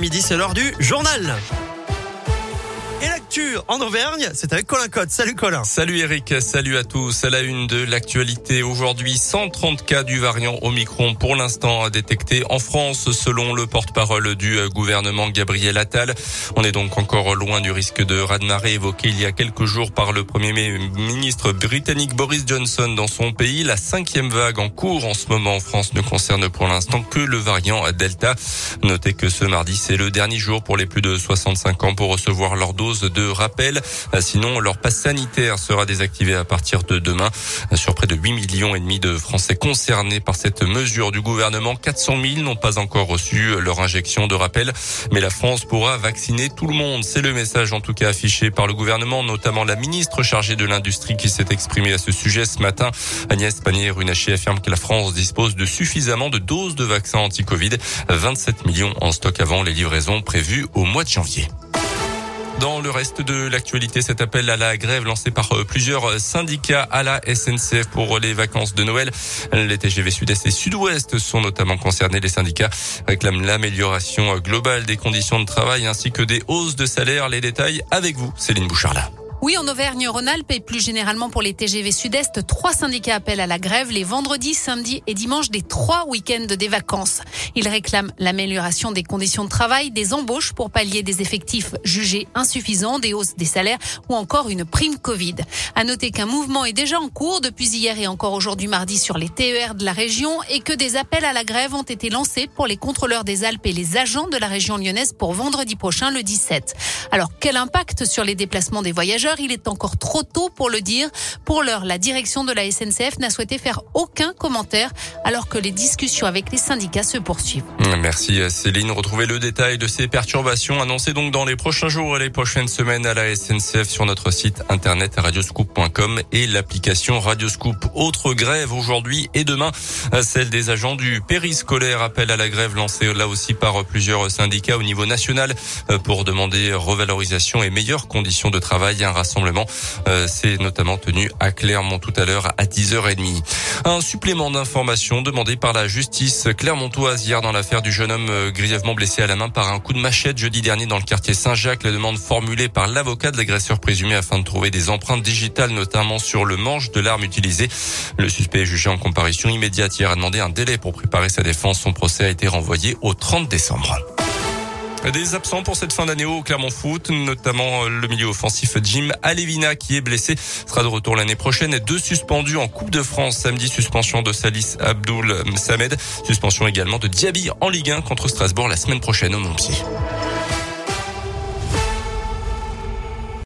Midi, c'est l'heure du journal. L'actu en Auvergne, c'est avec Colin Cotte. Salut Colin. Salut Eric, salut à tous. À la une de l'actualité aujourd'hui, 130 cas du variant Omicron pour l'instant détectés en France selon le porte-parole du gouvernement Gabriel Attal. On est donc encore loin du risque de raz-de-marée évoqué il y a quelques jours par le premier ministre britannique Boris Johnson dans son pays. La cinquième vague en cours en ce moment en France ne concerne pour l'instant que le variant Delta. Notez que ce mardi, c'est le dernier jour pour les plus de 65 ans pour recevoir leur dose de rappel. Sinon, leur passe sanitaire sera désactivé à partir de demain. Sur près de 8 millions et demi de Français concernés par cette mesure du gouvernement, 400 000 n'ont pas encore reçu leur injection de rappel. Mais la France pourra vacciner tout le monde. C'est le message en tout cas affiché par le gouvernement, notamment la ministre chargée de l'industrie qui s'est exprimée à ce sujet ce matin. Agnès Pannier-Runacher affirme que la France dispose de suffisamment de doses de vaccins anti-Covid. 27 millions en stock avant les livraisons prévues au mois de janvier. Dans le reste de l'actualité, cet appel à la grève lancé par euh, plusieurs syndicats à la SNCF pour les vacances de Noël. Les TGV Sud-Est et Sud-Ouest sont notamment concernés. Les syndicats réclament l'amélioration globale des conditions de travail ainsi que des hausses de salaire. Les détails avec vous, Céline Bouchard-là. Oui, en Auvergne-Rhône-Alpes et plus généralement pour les TGV Sud-Est, trois syndicats appellent à la grève les vendredis, samedis et dimanches des trois week-ends des vacances. Ils réclament l'amélioration des conditions de travail, des embauches pour pallier des effectifs jugés insuffisants, des hausses des salaires ou encore une prime Covid. À noter qu'un mouvement est déjà en cours depuis hier et encore aujourd'hui mardi sur les TER de la région et que des appels à la grève ont été lancés pour les contrôleurs des Alpes et les agents de la région lyonnaise pour vendredi prochain, le 17. Alors, quel impact sur les déplacements des voyageurs? Il est encore trop tôt pour le dire. Pour l'heure, la direction de la SNCF n'a souhaité faire aucun commentaire alors que les discussions avec les syndicats se poursuivent. Merci Céline. Retrouvez le détail de ces perturbations annoncées donc dans les prochains jours et les prochaines semaines à la SNCF sur notre site internet radioscoop.com et l'application Radioscoop. Autre grève aujourd'hui et demain, celle des agents du périscolaire. Appel à la grève lancée là aussi par plusieurs syndicats au niveau national pour demander revalorisation et meilleures conditions de travail rassemblement euh, s'est notamment tenu à Clermont tout à l'heure à 10h30. Un supplément d'information demandé par la justice clermontoise hier dans l'affaire du jeune homme euh, grièvement blessé à la main par un coup de machette jeudi dernier dans le quartier Saint-Jacques. La demande formulée par l'avocat de l'agresseur présumé afin de trouver des empreintes digitales, notamment sur le manche de l'arme utilisée. Le suspect est jugé en comparution immédiate hier a demandé un délai pour préparer sa défense. Son procès a été renvoyé au 30 décembre. Des absents pour cette fin d'année au Clermont Foot, notamment euh, le milieu offensif Jim Alevina qui est blessé, sera de retour l'année prochaine. Et deux suspendus en Coupe de France samedi, suspension de Salis Abdoul Samed, suspension également de Diaby en Ligue 1 contre Strasbourg la semaine prochaine au Montpied.